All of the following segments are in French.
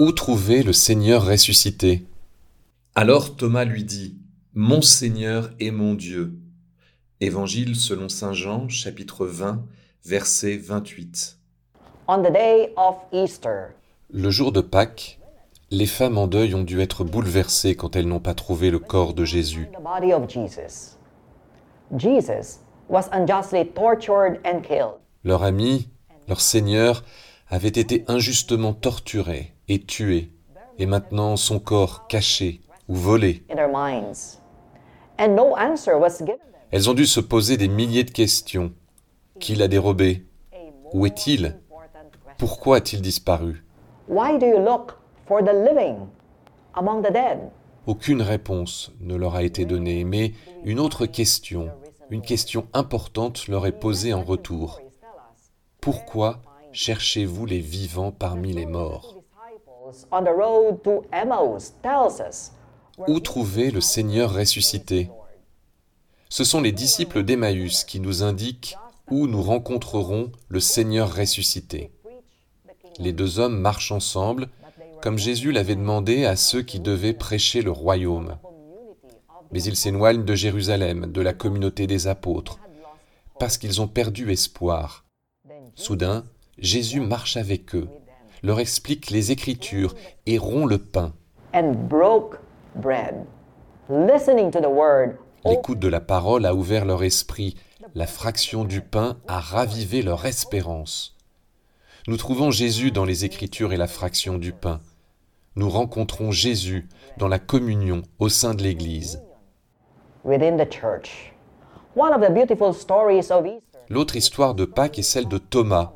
Où trouver le Seigneur ressuscité Alors Thomas lui dit, Mon Seigneur et mon Dieu. Évangile selon Saint Jean, chapitre 20, verset 28. On the day of Easter, Le jour de Pâques, les femmes en deuil ont dû être bouleversées quand elles n'ont pas trouvé le corps de Jésus. the body of Jesus. Jesus was unjustly tortured and killed. Leur ami, leur Seigneur, avait été injustement torturé et tué, et maintenant son corps caché ou volé. Elles ont dû se poser des milliers de questions. Qui l'a dérobé? Où est-il? Pourquoi a-t-il disparu? Aucune réponse ne leur a été donnée, mais une autre question, une question importante leur est posée en retour. Pourquoi cherchez-vous les vivants parmi les morts? Où trouver le Seigneur ressuscité? Ce sont les disciples d'Emmaüs qui nous indiquent où nous rencontrerons le Seigneur ressuscité. Les deux hommes marchent ensemble, comme Jésus l'avait demandé à ceux qui devaient prêcher le royaume. Mais ils s'éloignent de Jérusalem, de la communauté des apôtres, parce qu'ils ont perdu espoir. Soudain, Jésus marche avec eux, leur explique les Écritures et rompt le pain. L'écoute de la parole a ouvert leur esprit, la fraction du pain a ravivé leur espérance. Nous trouvons Jésus dans les Écritures et la fraction du pain. Nous rencontrons Jésus dans la communion au sein de l'Église. L'autre histoire de Pâques est celle de Thomas,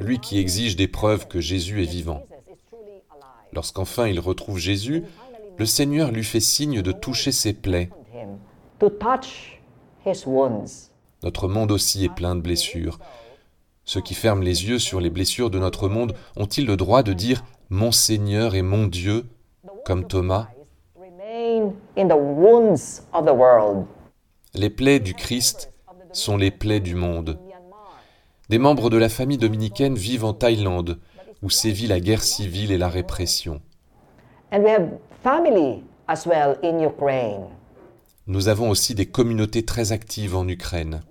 lui qui exige des preuves que Jésus est vivant. Lorsqu'enfin il retrouve Jésus, le Seigneur lui fait signe de toucher ses plaies. Notre monde aussi est plein de blessures. Ceux qui ferment les yeux sur les blessures de notre monde ont-ils le droit de dire Mon Seigneur et mon Dieu, comme Thomas? Les plaies du Christ sont les plaies du monde. Des membres de la famille dominicaine vivent en Thaïlande, où sévit la guerre civile et la répression. Nous avons aussi des communautés très actives en Ukraine.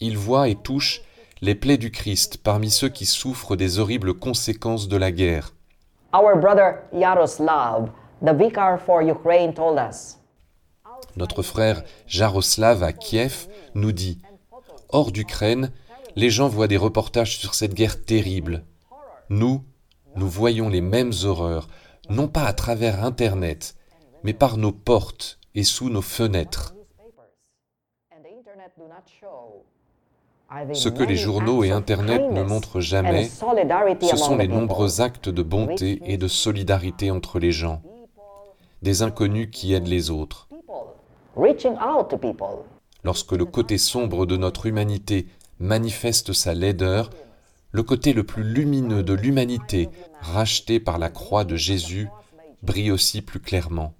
Ils voient et touchent les plaies du Christ parmi ceux qui souffrent des horribles conséquences de la guerre. Notre frère Jaroslav à Kiev nous dit Hors d'Ukraine, les gens voient des reportages sur cette guerre terrible. Nous, nous voyons les mêmes horreurs, non pas à travers Internet, mais par nos portes et sous nos fenêtres. Ce que les journaux et Internet ne montrent jamais, ce sont les nombreux actes de bonté et de solidarité entre les gens, des inconnus qui aident les autres. Lorsque le côté sombre de notre humanité manifeste sa laideur, le côté le plus lumineux de l'humanité, racheté par la croix de Jésus, brille aussi plus clairement.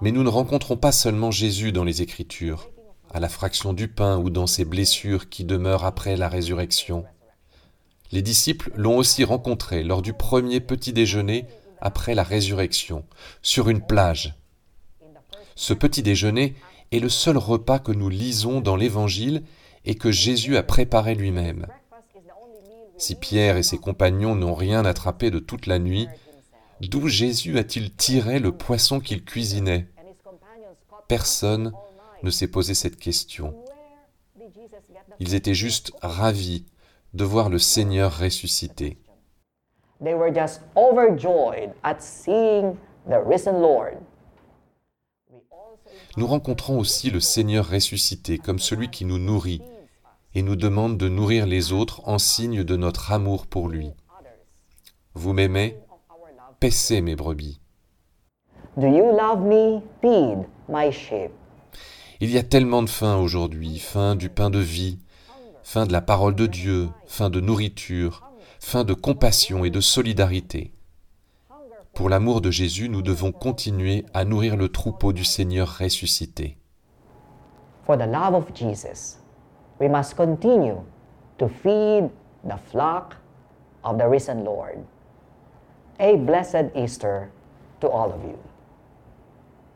Mais nous ne rencontrons pas seulement Jésus dans les Écritures, à la fraction du pain ou dans ses blessures qui demeurent après la résurrection. Les disciples l'ont aussi rencontré lors du premier petit déjeuner après la résurrection, sur une plage. Ce petit déjeuner est le seul repas que nous lisons dans l'Évangile et que Jésus a préparé lui-même. Si Pierre et ses compagnons n'ont rien attrapé de toute la nuit, d'où Jésus a-t-il tiré le poisson qu'il cuisinait Personne ne s'est posé cette question. Ils étaient juste ravis de voir le Seigneur ressuscité. They were just overjoyed at seeing the risen Lord. Nous rencontrons aussi le Seigneur ressuscité comme celui qui nous nourrit et nous demande de nourrir les autres en signe de notre amour pour lui. Vous m'aimez? Paissez mes brebis. Do you love me? Feed my sheep. Il y a tellement de faim aujourd'hui, faim du pain de vie, faim de la parole de Dieu, faim de nourriture, faim de compassion et de solidarité. Pour l'amour de Jésus, nous devons continuer à nourrir le troupeau du Seigneur ressuscité. For the love of Jesus, we must continue to feed the flock of the risen Lord. A blessed Easter to all of you.